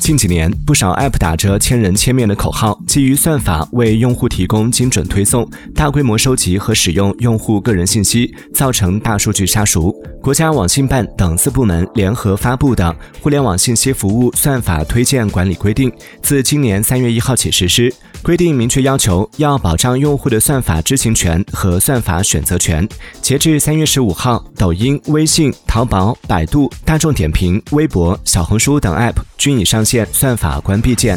近几年，不少 App 打着“千人千面”的口号，基于算法为用户提供精准推送，大规模收集和使用用户个人信息，造成大数据杀熟。国家网信办等四部门联合发布的《互联网信息服务算法推荐管理规定》自今年三月一号起实施。规定明确要求，要保障用户的算法知情权和算法选择权。截至三月十五号，抖音、微信、淘宝、百度、大众点评、微博、小红书等 App 均已上线算法关闭键。